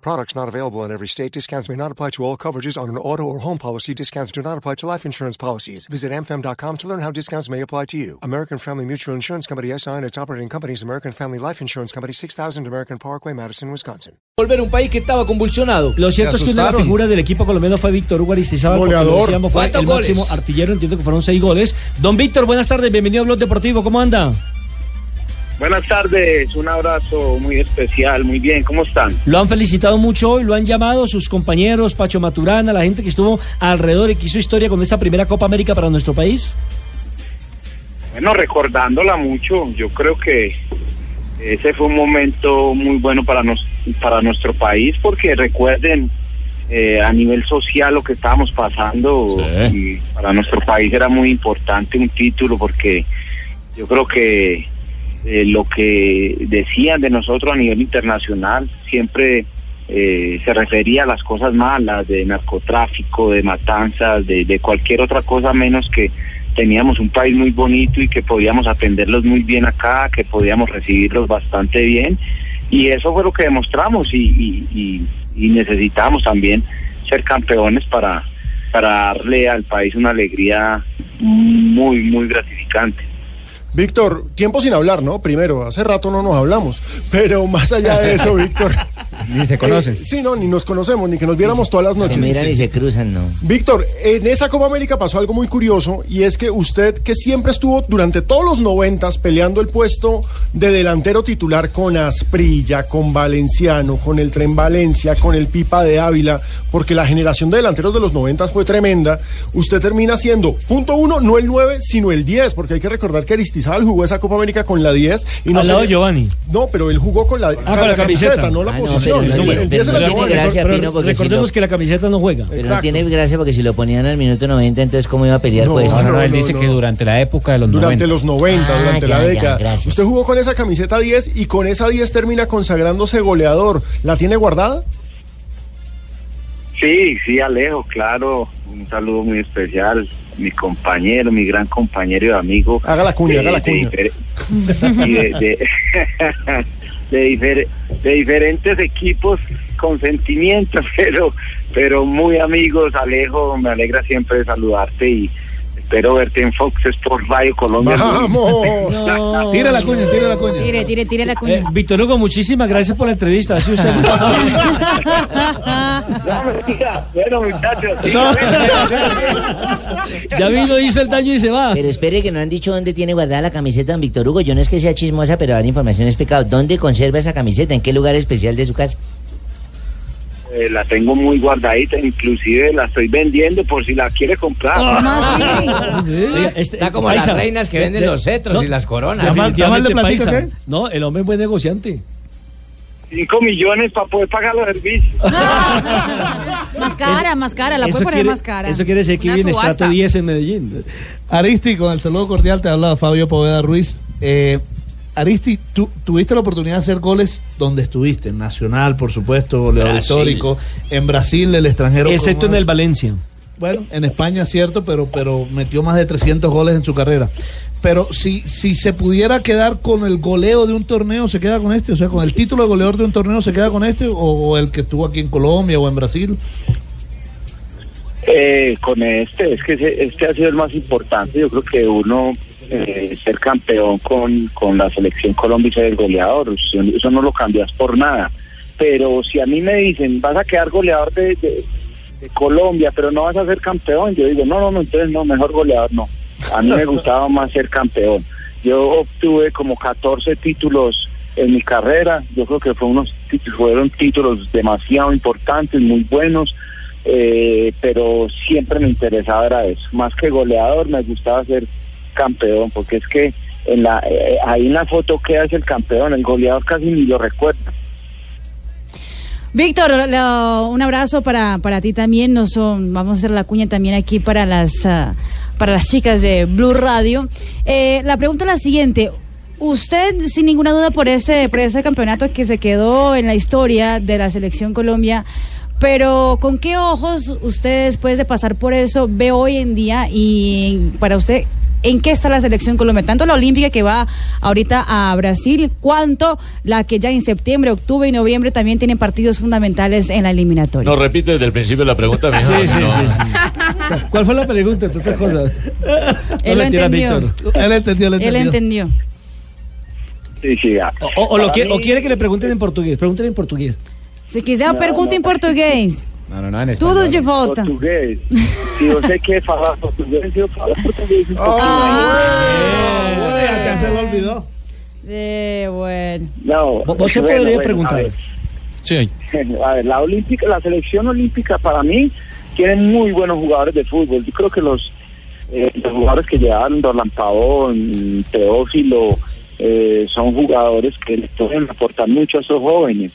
Products not available in every state. Discounts may not apply to all coverages on an auto or home policy. Discounts do not apply to life insurance policies. Visit amfam.com to learn how discounts may apply to you. American Family Mutual Insurance Company SI and its operating companies American Family Life Insurance Company 6000 American Parkway, Madison, Wisconsin. Volver un país que estaba convulsionado. Lo cierto es que una de las figuras del equipo colombiano fue Víctor Hugo Aristizábal, porque lo Goleador. decíamos, fue ¿Cuántos el goles? máximo artillero, entiendo que fueron seis goles. Don Víctor, buenas tardes, bienvenido a Blog Deportivo, ¿cómo anda? Buenas tardes, un abrazo muy especial, muy bien, ¿cómo están? Lo han felicitado mucho hoy, lo han llamado sus compañeros, Pacho Maturana, la gente que estuvo alrededor y que hizo historia con esta primera Copa América para nuestro país. Bueno, recordándola mucho, yo creo que ese fue un momento muy bueno para, nos, para nuestro país, porque recuerden eh, a nivel social lo que estábamos pasando, y para nuestro país era muy importante un título, porque yo creo que eh, lo que decían de nosotros a nivel internacional siempre eh, se refería a las cosas malas, de narcotráfico, de matanzas, de, cualquier otra cosa menos que teníamos un país muy bonito y que podíamos atenderlos muy bien acá, que podíamos recibirlos bastante bien. Y eso fue lo que demostramos y, y, necesitamos también ser campeones para darle al país una alegría muy, muy gratificante. Víctor, tiempo sin hablar, ¿no? Primero, hace rato no nos hablamos, pero más allá de eso, Víctor. Ni se conocen. eh, sí, no, ni nos conocemos, ni que nos viéramos todas las noches. Se miran Sí. y se cruzan, ¿no? Víctor, en esa Copa América pasó algo muy curioso y es que usted, que siempre estuvo durante todos los noventas peleando el puesto de delantero titular con Asprilla, con Valenciano, con el Tren Valencia, con el Pipa de Ávila, porque la generación de delanteros de los noventas fue tremenda, usted termina siendo, punto uno, no el 9, sino el 10, porque hay que recordar que Aristizábal jugó esa Copa América con la 10 y no Al se lado Giovanni. No, pero él jugó con la, con la camiseta. no la Ah, no, posición. pero no el tiene- 10 pero era no Giovanni. tiene gracia, Pero Pino, porque si recordemos lo- que la camiseta no juega. Pero Exacto. no tiene gracia porque si lo ponían al minuto 90, entonces ¿cómo iba a pelear No, pues? no, no, él no, dice no. que durante la época de los Durante 90. los 90, Ah, durante ya, la década. Usted jugó con esa camiseta 10 y con esa 10 termina consagrándose goleador. ¿La tiene guardada? Sí, sí, Alejo, claro. Un saludo muy especial. Mi compañero, mi gran compañero y amigo. Haga la cuña, haga la cuña. de, de, de difer- de diferentes equipos con sentimientos, pero, pero muy amigos, Alejo. Me alegra siempre saludarte y espero verte en Fox Sports Radio Colombia. ¡Vamos! No. Tira la cuña, tira la cuña. Tire, tire, tire la Eh, cuña. Víctor Hugo, muchísimas gracias por la entrevista. Sido usted. Bueno, muchachos. ya vino, hizo el daño y se va. Pero espere que no han dicho dónde tiene guardada la camiseta don Víctor Hugo. Yo no es que sea chismosa, pero dar información es pecado. ¿Dónde conserva esa camiseta? ¿En qué lugar especial de su casa? Eh, la tengo muy guardadita, inclusive la estoy vendiendo por si la quiere comprar. ¿Cómo así? Oiga, este- Está como Paisa, las reinas que de- venden de- los cetros no, y las coronas. Definitivamente, ¿Llamarle platica, Paisa. qué? No, el hombre es buen negociante. Cinco millones para poder pagar los servicios. Más cara, más cara, la puede poner quiere, más cara. eso quiere decir que subasta. estrato 10 en Medellín. Aristi, con el saludo cordial te habla Fabio Poveda Ruiz. Eh, Aristi, tú tuviste la oportunidad de hacer goles donde estuviste, en Nacional, por supuesto, goleador Brasil. histórico, en Brasil, el extranjero. Excepto en el Valencia. Bueno, en España, cierto, pero, pero metió más de 300 goles en su carrera. Pero si, si se pudiera quedar con el goleo de un torneo, ¿se queda con este? O sea, con el título de goleador de un torneo, ¿se queda con este? ¿O, o el que estuvo aquí en Colombia o en Brasil? Eh, con este, es que ese- este ha sido el más importante. Yo creo que uno eh, ser campeón con, con la selección Colombia y ser el goleador, eso, no lo cambias por nada. Pero si a mí me dicen, vas a quedar goleador de, de- de Colombia, pero no vas a ser campeón, yo digo, no, no, no, entonces no, mejor goleador no. A mí me gustaba más ser campeón. Yo obtuve como 14 títulos en mi carrera, yo creo que fue unos títulos, fueron títulos demasiado importantes, muy buenos, eh, pero siempre me interesaba era eso, más que goleador me gustaba ser campeón, porque es que en la eh, ahí en la foto queda es el campeón, el goleador casi ni lo recuerda. Víctor, un abrazo para, para ti también. Nos vamos a hacer la cuña también aquí para las ah, para las chicas de Blue Radio. Eh, la pregunta es la siguiente. Usted, sin ninguna duda, por este, por este campeonato que se quedó en la historia de la selección Colombia, pero ¿con qué ojos usted, después de pasar por eso, ve hoy en día y para usted, en qué está la selección Colombia? Tanto la olímpica que va ahorita a Brasil, cuanto la que ya en septiembre, octubre y noviembre también tienen partidos fundamentales en la eliminatoria. No, repite desde el principio la pregunta. Sí, mija, sí, no. sí, sí. ¿Cuál fue la pregunta? entre otras cosas? Él lo entendió. Él entendió, él entendió. Sí, sí, ah. O, o- o lo Para quiere- o quiere que le pregunten en portugués. Pregúntenle en portugués. Se quiser, Não, pergunta não, em. No, no, no, en Tudo español. de volta. Português. Se você quer falar português, eu falo português um pouquinho. Ah, ya, ya se lo olvidó. Eh, bueno. Não, Vo- Você bueno, poderia bueno, perguntar. Sí. A ver, la olímpica, la selección olímpica para mí tiene muy buenos jugadores de fútbol. Yo creo que los, eh, los jugadores que llegaron, Dorlan Pavón, Teófilo, eh, son jugadores que les pueden aportar mucho a esos jóvenes,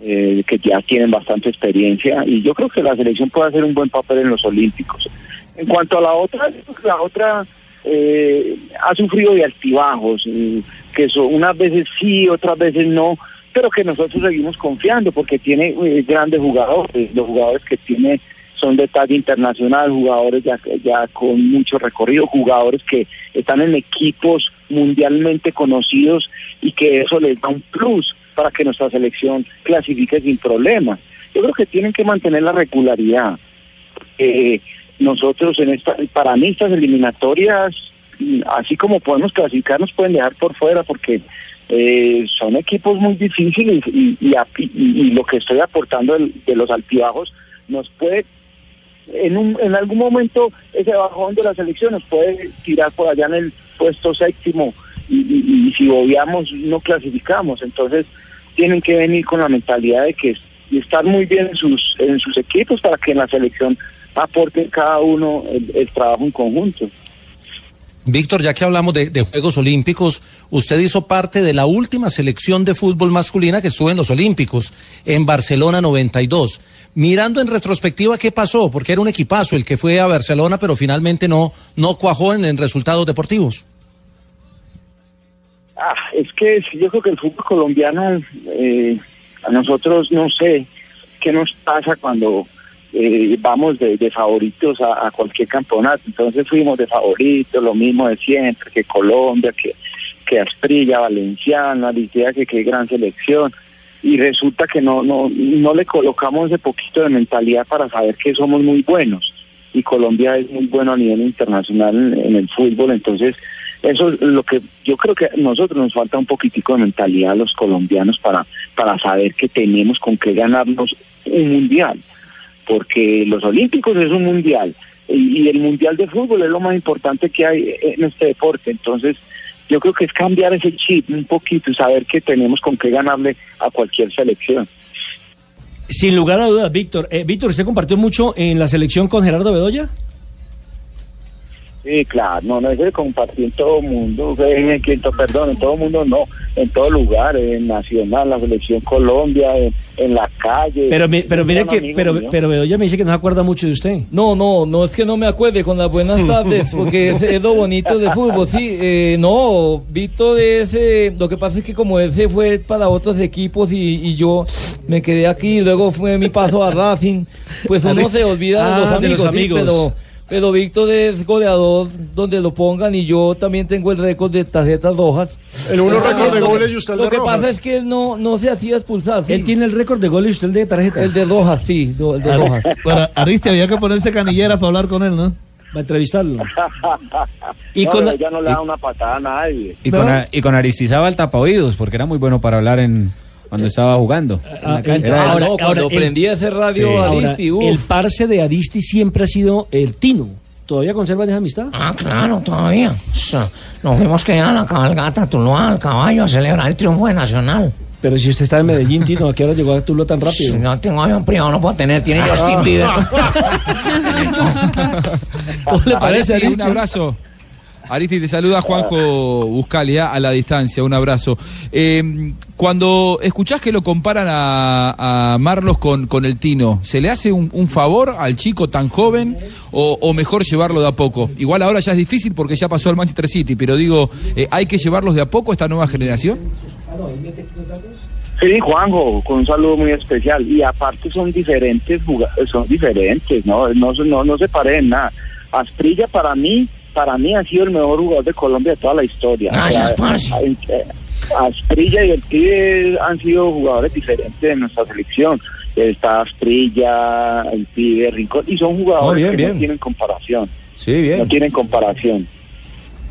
eh, que ya tienen bastante experiencia. Y yo creo que la selección puede hacer un buen papel en los olímpicos. En cuanto a la otra, la otra eh, ha sufrido de altibajos, eh, que son unas veces sí, otras veces no, pero que nosotros seguimos confiando porque tiene eh, grandes jugadores, los jugadores que tiene son de talla internacional, jugadores ya, ya con mucho recorrido, jugadores que están en equipos mundialmente conocidos y que eso les da un plus para que nuestra selección clasifique sin problemas. Yo creo que tienen que mantener la regularidad. Eh, nosotros en esta, para mí estas eliminatorias, así como podemos clasificar, nos pueden dejar por fuera porque eh, son equipos muy difíciles y, lo que estoy aportando de, los altibajos nos puede, en, un, en algún momento ese bajón de la selección nos puede tirar por allá en el puesto séptimo y si obviamos no clasificamos, entonces tienen que venir con la mentalidad de que y estar muy bien en sus, en sus equipos para que en la selección aporten cada uno el, trabajo en conjunto. Víctor, ya que hablamos de, de Juegos Olímpicos, usted hizo parte de la última selección de fútbol masculina que estuvo en los Olímpicos, en Barcelona 92. Mirando en retrospectiva, ¿qué pasó? Porque era un equipazo el que fue a Barcelona, pero finalmente no, no cuajó en, en resultados deportivos. Ah, es que yo creo que el fútbol colombiano, eh, a nosotros no sé qué nos pasa cuando eh, vamos de, favoritos a, cualquier campeonato. Entonces fuimos de favoritos, lo mismo de siempre, que Colombia, que, que Asprilla, Valenciana, Litea, que qué gran selección. Y resulta que no, no, no le colocamos ese poquito de mentalidad para saber que somos muy buenos. Y Colombia es muy bueno a nivel internacional en el fútbol, entonces eso es lo que yo creo que a nosotros nos falta un poquitico de mentalidad los colombianos para, para saber que tenemos con qué ganarnos un mundial, porque los olímpicos es un mundial y, y el mundial de fútbol es lo más importante que hay en este deporte, entonces yo creo que es cambiar ese chip un poquito y saber que tenemos con qué ganarle a cualquier selección. Sin lugar a dudas, Víctor. Eh, Víctor, ¿usted compartió mucho en la selección con Gerardo Bedoya? Sí, claro, no, no es de compartir en todo mundo, en, en- perdón, en todo mundo no, en todo lugar, en Nacional, la selección Colombia, en, en la calle. Pero, mi- pero mire que, pero, mío. pero Bedoya me dice que no se acuerda mucho de usted. No, no, no es que no me acuerde con las buenas tardes, porque es, es lo bonito de fútbol, sí. eh, no, Víctor es, eh, lo que pasa es que como ese fue para otros equipos y, y yo me quedé aquí, luego fue mi paso a Racing, pues uno se olvida de los Ah, de amigos, sí, amigos. pero, pero Víctor es goleador donde lo pongan y yo también tengo el récord de tarjetas rojas. El uno récord de lo que- goles y usted el Lo de que rojas. pasa es que él no, no se hacía expulsar. sí. Él tiene el récord de goles y usted el de tarjetas. El de rojas, sí, el de rojas. Bueno, Aristi, había que ponerse canillera para hablar con él, ¿no? Va a entrevistarlo. Y no, con- ya no le da una patada a nadie. Y con, a- y con Aristizábal tapaoídos, porque era muy bueno para hablar en cuando estaba jugando. en la Ah, cancha. eh, Era ahora- ahora el- radio Ahora, Aristi, uf. el parce de Aristi siempre ha sido el Tino. ¿Todavía conservan esa amistad? Ah, claro, todavía. Nos fuimos que a la cabalgata Tuluá, al caballo, a celebrar el triunfo de Nacional. Pero si usted está en Medellín, Tino, ¿a qué hora llegó a Tuluá tan rápido? Si no tengo avión privado, no puedo tener, tiene Justin Bieber. ¿Cómo le parece, Aristi? un abrazo. Aristi, te saluda Juanjo Buscalia a la distancia, un abrazo. Eh, cuando escuchás que lo comparan a, a Marlos con, con el Tino, ¿se le hace un, favor al chico tan joven o, mejor llevarlo de a poco? Igual ahora ya es difícil porque ya pasó al Manchester City, pero digo, eh, ¿hay que llevarlos de a poco esta nueva generación? Sí, Juanjo, con un saludo muy especial. Y aparte son diferentes, son diferentes, ¿no? No, no, no se parecen nada. Asprilla para mí, para mí ha sido el mejor jugador de Colombia de toda la historia. Gracias, parce. Asprilla y el pibe han sido jugadores diferentes en nuestra selección. Está Asprilla, el pibe, Rincón, y son jugadores Oh, bien, que bien. no tienen comparación. Sí, bien. No tienen comparación.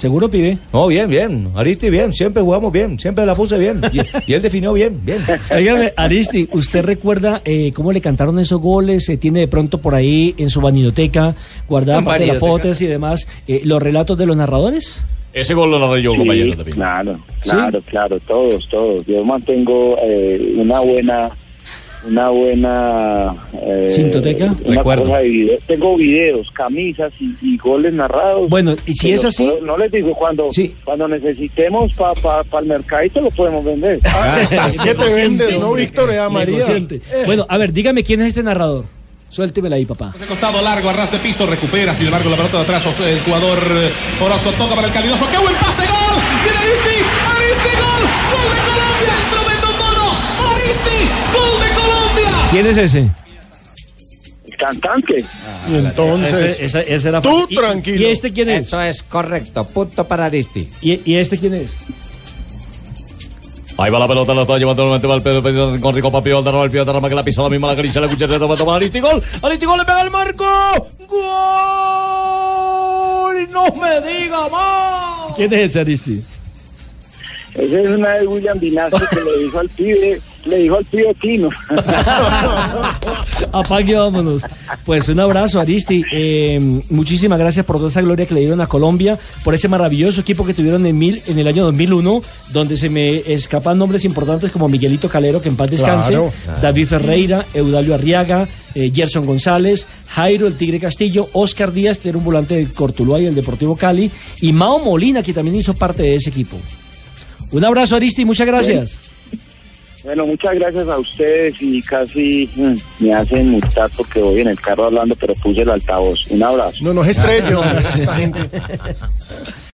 ¿Seguro, pibe? No, bien, bien. Aristi, bien. Siempre jugamos bien. Siempre la puse bien. Y, y él definió bien, bien. Óigame, Aristi, ¿usted recuerda eh, cómo le cantaron esos goles? Eh, ¿Tiene de pronto por ahí en su vanidoteca, guardada parte de las fotos y demás, eh, los relatos de los narradores? Ese gol lo narré yo, Sí, compañero, también. Claro, claro, claro, todos, todos. Yo mantengo eh, una buena, una buena eh, ¿Cintoteca? una Recuerdo. cosa de video. Tengo videos, camisas y, y goles narrados. Bueno, y si es así- puedo- no les digo cuando, cuando necesitemos para pa, pa el mercadito lo podemos vender. Ah, estás que te vendes, ¿no, Víctor? Eh, María. Negociante. Bueno, a ver, dígame quién es este narrador. Suéltemela ahí, papá. De costado largo, a ras de piso, recupera, sin embargo, la pelota de atrás, el jugador eh, Orozco toca para el calidoso. ¡Qué buen pase! ¡Gol! ¡Viene ¿Quién es ese? El cantante. Entonces, Ese- ese- ese era tú. ¿Y- tranquilo. ¿Y este quién es? Eso es correcto. Punto para Aristi. ¿Y, y este quién es? Ahí va la pelota, la está llevando nuevamente va el Pedro, con Rico Papi, Valderrama, el Pío que la pisa la misma, la grisa, la cuchara, toma, toma, Aristi, gol, Aristi, gol, le pega el marco, gol, no me diga más. ¿Quién es ese Aristi? Esa es una de William Vinasco que le dijo al pibe, le dijo al pibe Tino. Apague, vámonos. Pues un abrazo, Aristi. Eh, muchísimas gracias por toda esa gloria que le dieron a Colombia, por ese maravilloso equipo que tuvieron en, mil, en el año 2001, donde se me escapan nombres importantes como Miguelito Calero, que en paz descanse, Claro. David Ferreira, Eudalio Arriaga, eh, Gerson González, Jairo el Tigre Castillo, Oscar Díaz, que era un volante del Cortuluá y el Deportivo Cali, y Mao Molina, que también hizo parte de ese equipo. Un abrazo, Aristi, muchas gracias. Bueno, muchas gracias a ustedes y casi mm, me hacen multar porque voy en el carro hablando, pero puse el altavoz. Un abrazo. No nos estrelle, hombre, esa gente.